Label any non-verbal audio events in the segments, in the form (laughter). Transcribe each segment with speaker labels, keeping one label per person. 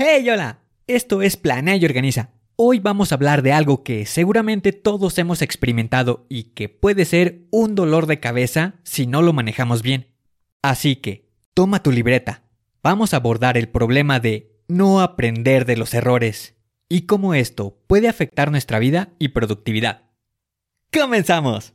Speaker 1: Hey, hola, esto es Planea y Organiza. Hoy vamos a hablar de algo que seguramente todos hemos experimentado y que puede ser un dolor de cabeza si no lo manejamos bien. Así que, toma tu libreta. Vamos a abordar el problema de no aprender de los errores y cómo esto puede afectar nuestra vida y productividad. ¡Comenzamos!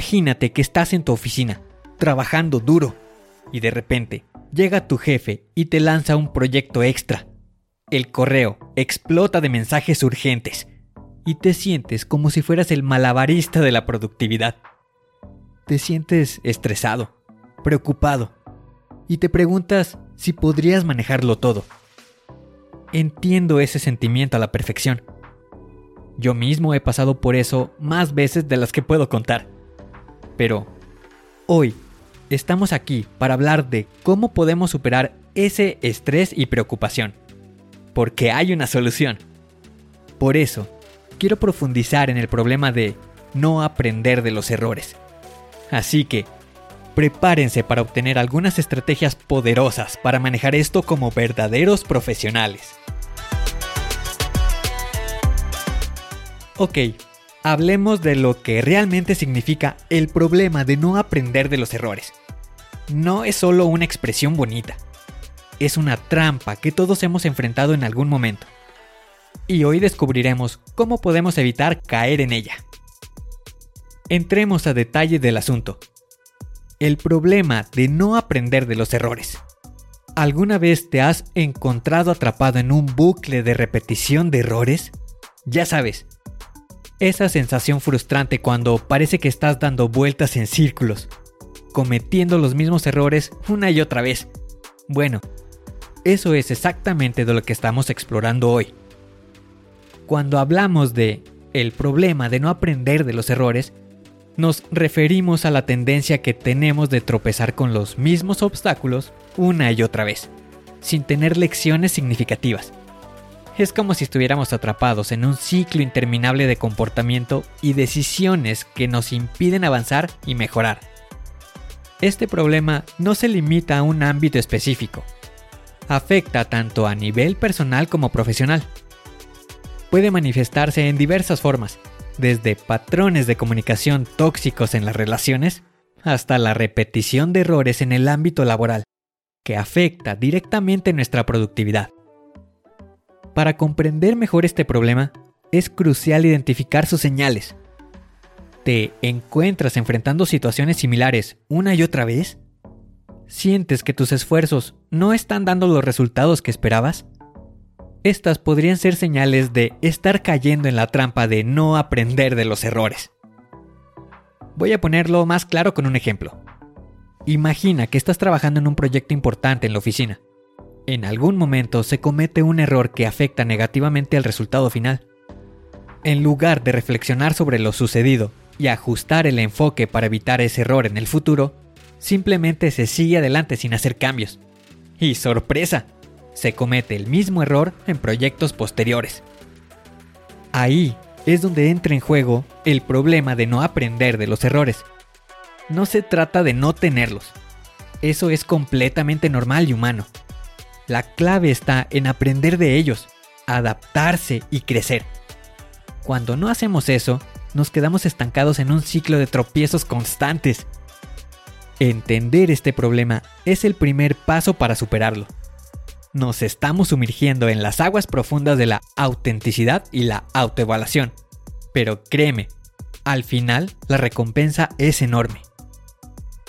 Speaker 1: Imagínate que estás en tu oficina, trabajando duro, y de repente llega tu jefe y te lanza un proyecto extra. El correo explota de mensajes urgentes y te sientes como si fueras el malabarista de la productividad. Te sientes estresado, preocupado y te preguntas si podrías manejarlo todo. Entiendo ese sentimiento a la perfección. Yo mismo he pasado por eso más veces de las que puedo contar. Pero hoy estamos aquí para hablar de cómo podemos superar ese estrés y preocupación. Porque hay una solución. Por eso, quiero profundizar en el problema de no aprender de los errores. Así que, prepárense para obtener algunas estrategias poderosas para manejar esto como verdaderos profesionales. Ok, hablemos de lo que realmente significa el problema de no aprender de los errores. No es solo una expresión bonita, es una trampa que todos hemos enfrentado en algún momento. Y hoy descubriremos cómo podemos evitar caer en ella. Entremos a detalle del asunto. El problema de no aprender de los errores. ¿Alguna vez te has encontrado atrapado en un bucle de repetición de errores? Ya sabes, esa sensación frustrante cuando parece que estás dando vueltas en círculos, cometiendo los mismos errores una y otra vez. Bueno, eso es exactamente de lo que estamos explorando hoy. Cuando hablamos de el problema de no aprender de los errores, nos referimos a la tendencia que tenemos de tropezar con los mismos obstáculos una y otra vez, sin tener lecciones significativas. Es como si estuviéramos atrapados en un ciclo interminable de comportamiento y decisiones que nos impiden avanzar y mejorar. Este problema no se limita a un ámbito específico. Afecta tanto a nivel personal como profesional. Puede manifestarse en diversas formas, desde patrones de comunicación tóxicos en las relaciones hasta la repetición de errores en el ámbito laboral, que afecta directamente nuestra productividad. Para comprender mejor este problema, es crucial identificar sus señales. ¿Te encuentras enfrentando situaciones similares una y otra vez? ¿Sientes que tus esfuerzos no están dando los resultados que esperabas? Estas podrían ser señales de estar cayendo en la trampa de no aprender de los errores. Voy a ponerlo más claro con un ejemplo. Imagina que estás trabajando en un proyecto importante en la oficina en algún momento se comete un error que afecta negativamente al resultado final. En lugar de reflexionar sobre lo sucedido y ajustar el enfoque para evitar ese error en el futuro, simplemente se sigue adelante sin hacer cambios. Y sorpresa, se comete el mismo error en proyectos posteriores. Ahí es donde entra en juego el problema de no aprender de los errores. No se trata de no tenerlos, Eso es completamente normal y humano. La clave está en aprender de ellos, adaptarse y crecer. Cuando no hacemos eso, nos quedamos estancados en un ciclo de tropiezos constantes. Entender este problema es el primer paso para superarlo. Nos estamos sumergiendo en las aguas profundas de la autenticidad y la autoevaluación. Pero créeme, al final la recompensa es enorme.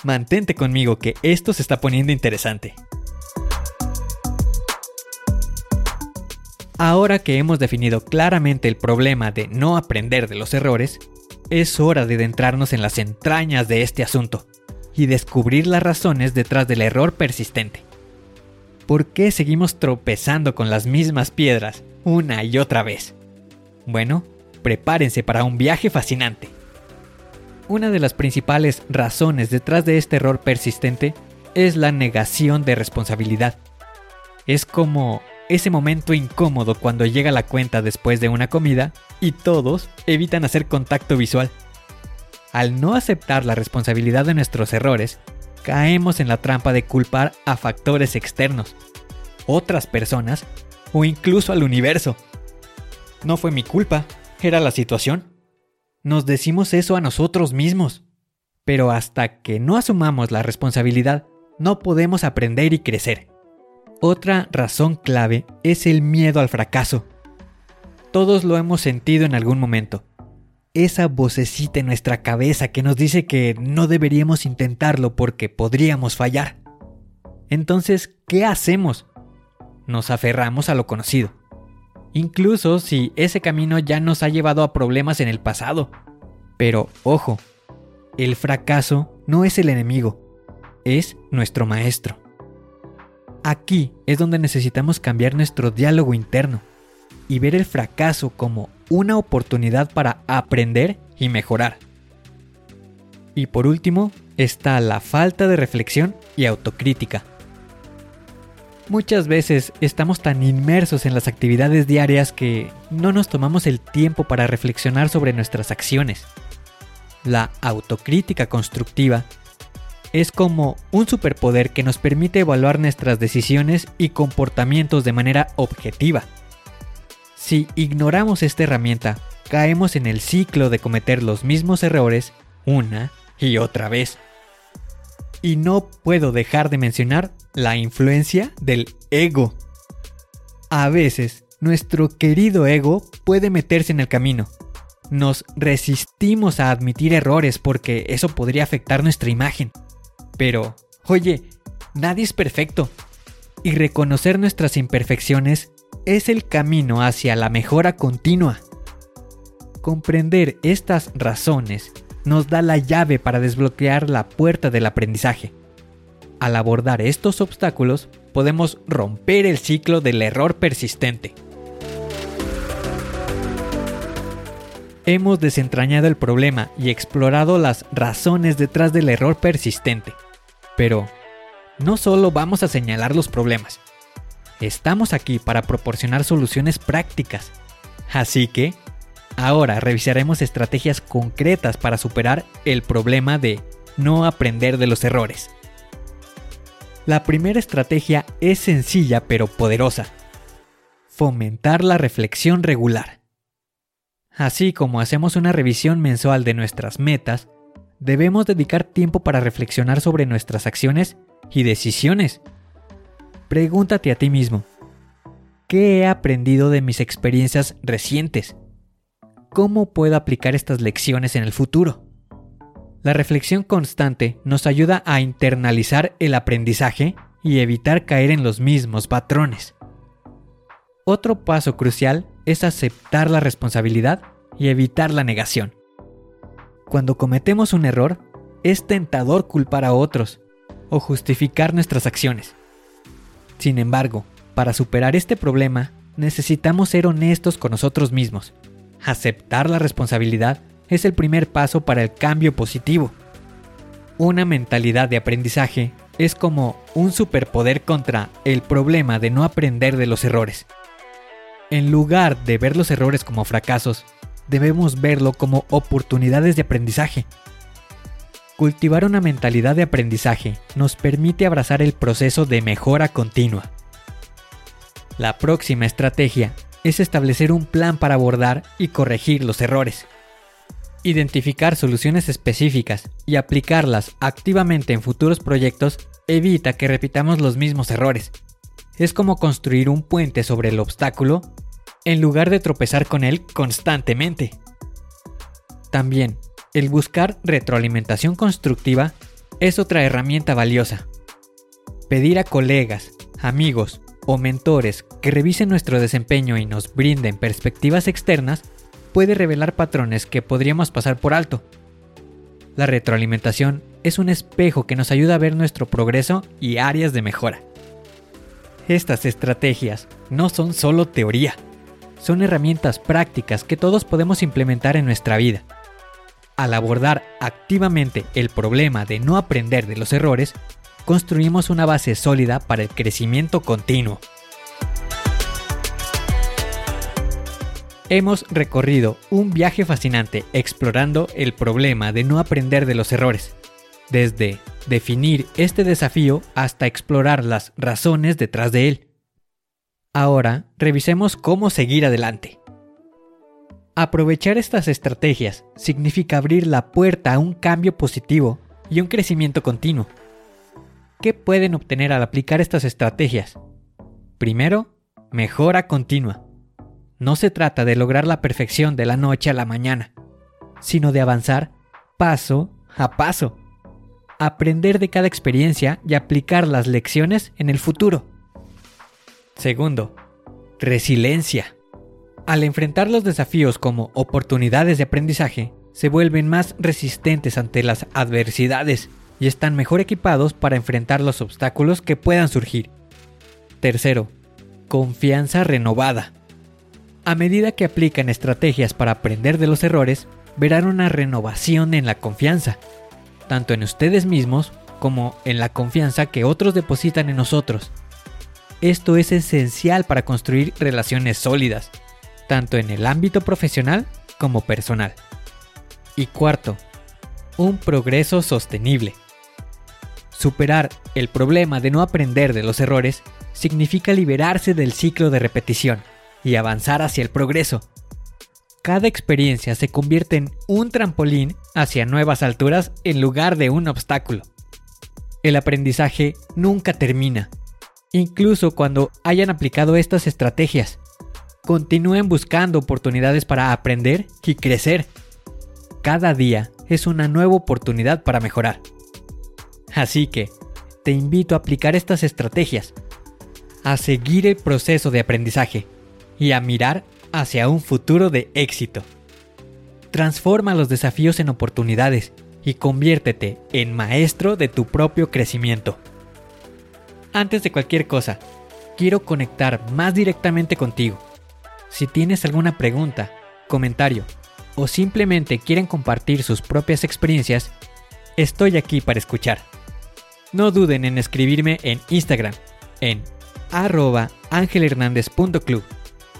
Speaker 1: Mantente conmigo que esto se está poniendo interesante. Ahora que hemos definido claramente el problema de no aprender de los errores, es hora de adentrarnos en las entrañas de este asunto y descubrir las razones detrás del error persistente. ¿Por qué seguimos tropezando con las mismas piedras una y otra vez? Bueno, prepárense para un viaje fascinante. Una de las principales razones detrás de este error persistente es la negación de responsabilidad. Es como ese momento incómodo cuando llega la cuenta después de una comida y todos evitan hacer contacto visual. Al no aceptar la responsabilidad de nuestros errores, caemos en la trampa de culpar a factores externos, otras personas o incluso al universo. No fue mi culpa, era la situación. Nos decimos eso a nosotros mismos. Pero hasta que no asumamos la responsabilidad, no podemos aprender y crecer. Otra razón clave es el miedo al fracaso. Todos lo hemos sentido en algún momento. Esa vocecita en nuestra cabeza que nos dice que no deberíamos intentarlo porque podríamos fallar. Entonces, ¿qué hacemos? Nos aferramos a lo conocido. Incluso si ese camino ya nos ha llevado a problemas en el pasado. Pero ojo, el fracaso no es el enemigo, es nuestro maestro. Aquí es donde necesitamos cambiar nuestro diálogo interno y ver el fracaso como una oportunidad para aprender y mejorar. Y por último está la falta de reflexión y autocrítica. Muchas veces estamos tan inmersos en las actividades diarias que no nos tomamos el tiempo para reflexionar sobre nuestras acciones. La autocrítica constructiva es como un superpoder que nos permite evaluar nuestras decisiones y comportamientos de manera objetiva. Si ignoramos esta herramienta, caemos en el ciclo de cometer los mismos errores una y otra vez. Y no puedo dejar de mencionar la influencia del ego. A veces, nuestro querido ego puede meterse en el camino. Nos resistimos a admitir errores porque eso podría afectar nuestra imagen. Pero, oye, nadie es perfecto. Y reconocer nuestras imperfecciones es el camino hacia la mejora continua. Comprender estas razones nos da la llave para desbloquear la puerta del aprendizaje. Al abordar estos obstáculos, podemos romper el ciclo del error persistente. Hemos desentrañado el problema y explorado las razones detrás del error persistente. Pero no solo vamos a señalar los problemas, estamos aquí para proporcionar soluciones prácticas. Así que, ahora revisaremos estrategias concretas para superar el problema de no aprender de los errores. La primera estrategia es sencilla pero poderosa. Fomentar la reflexión regular. Así como hacemos una revisión mensual de nuestras metas, debemos dedicar tiempo para reflexionar sobre nuestras acciones y decisiones. Pregúntate a ti mismo, ¿qué he aprendido de mis experiencias recientes? ¿Cómo puedo aplicar estas lecciones en el futuro? La reflexión constante nos ayuda a internalizar el aprendizaje y evitar caer en los mismos patrones. Otro paso crucial es aceptar la responsabilidad y evitar la negación. Cuando cometemos un error, es tentador culpar a otros o justificar nuestras acciones. Sin embargo, para superar este problema, necesitamos ser honestos con nosotros mismos. Aceptar la responsabilidad es el primer paso para el cambio positivo. Una mentalidad de aprendizaje es como un superpoder contra el problema de no aprender de los errores. En lugar de ver los errores como fracasos, debemos verlo como oportunidades de aprendizaje. Cultivar una mentalidad de aprendizaje nos permite abrazar el proceso de mejora continua. La próxima estrategia es establecer un plan para abordar y corregir los errores. Identificar soluciones específicas y aplicarlas activamente en futuros proyectos evita que repitamos los mismos errores. Es como construir un puente sobre el obstáculo en lugar de tropezar con él constantemente. También, el buscar retroalimentación constructiva es otra herramienta valiosa. Pedir a colegas, amigos o mentores que revisen nuestro desempeño y nos brinden perspectivas externas puede revelar patrones que podríamos pasar por alto. La retroalimentación es un espejo que nos ayuda a ver nuestro progreso y áreas de mejora. Estas estrategias no son solo teoría, son herramientas prácticas que todos podemos implementar en nuestra vida. Al abordar activamente el problema de no aprender de los errores, construimos una base sólida para el crecimiento continuo. Hemos recorrido un viaje fascinante explorando el problema de no aprender de los errores, desde definir este desafío hasta explorar las razones detrás de él. Ahora, revisemos cómo seguir adelante. Aprovechar estas estrategias significa abrir la puerta a un cambio positivo y un crecimiento continuo. ¿Qué pueden obtener al aplicar estas estrategias? Primero, mejora continua. No se trata de lograr la perfección de la noche a la mañana, sino de avanzar paso a paso. Aprender de cada experiencia y aplicar las lecciones en el futuro. Segundo, resiliencia. Al enfrentar los desafíos como oportunidades de aprendizaje, se vuelven más resistentes ante las adversidades y están mejor equipados para enfrentar los obstáculos que puedan surgir. Tercero, confianza renovada. A medida que aplican estrategias para aprender de los errores, verán una renovación en la confianza, tanto en ustedes mismos como en la confianza que otros depositan en nosotros. Esto es esencial para construir relaciones sólidas, tanto en el ámbito profesional como personal. Y cuarto, un progreso sostenible. Superar el problema de no aprender de los errores significa liberarse del ciclo de repetición y avanzar hacia el progreso. Cada experiencia se convierte en un trampolín hacia nuevas alturas en lugar de un obstáculo. El aprendizaje nunca termina, incluso cuando hayan aplicado estas estrategias. Continúen buscando oportunidades para aprender y crecer. Cada día es una nueva oportunidad para mejorar. Así que, te invito a aplicar estas estrategias, a seguir el proceso de aprendizaje y a mirar hacia un futuro de éxito. Transforma los desafíos en oportunidades y conviértete en maestro de tu propio crecimiento. Antes de cualquier cosa, quiero conectar más directamente contigo. Si tienes alguna pregunta, comentario o simplemente quieren compartir sus propias experiencias, estoy aquí para escuchar. No duden en escribirme en Instagram en arroba angelhernandez.club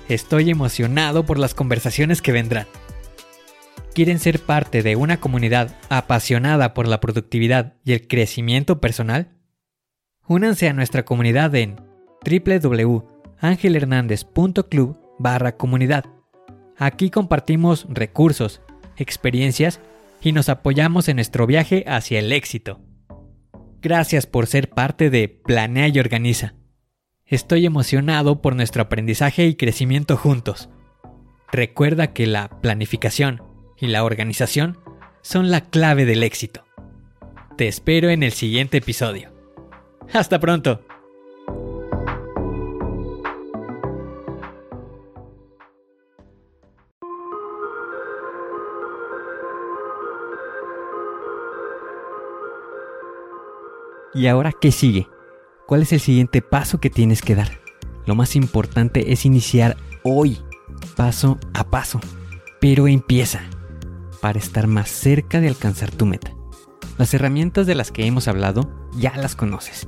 Speaker 1: Estoy emocionado por las conversaciones que vendrán. ¿Quieren ser parte de una comunidad apasionada por la productividad y el crecimiento personal? Únanse a nuestra comunidad en www.angelhernandez.club barra comunidad. Aquí compartimos recursos, experiencias y nos apoyamos en nuestro viaje hacia el éxito. Gracias por ser parte de Planea y Organiza. Estoy emocionado por nuestro aprendizaje y crecimiento juntos. Recuerda que la planificación y la organización son la clave del éxito. Te espero en el siguiente episodio. (laughs) Hasta pronto. ¿Y ahora qué sigue? ¿Cuál es el siguiente paso que tienes que dar? Lo más importante es iniciar hoy, paso a paso. Pero empieza para estar más cerca de alcanzar tu meta. Las herramientas de las que hemos hablado ya las conoces,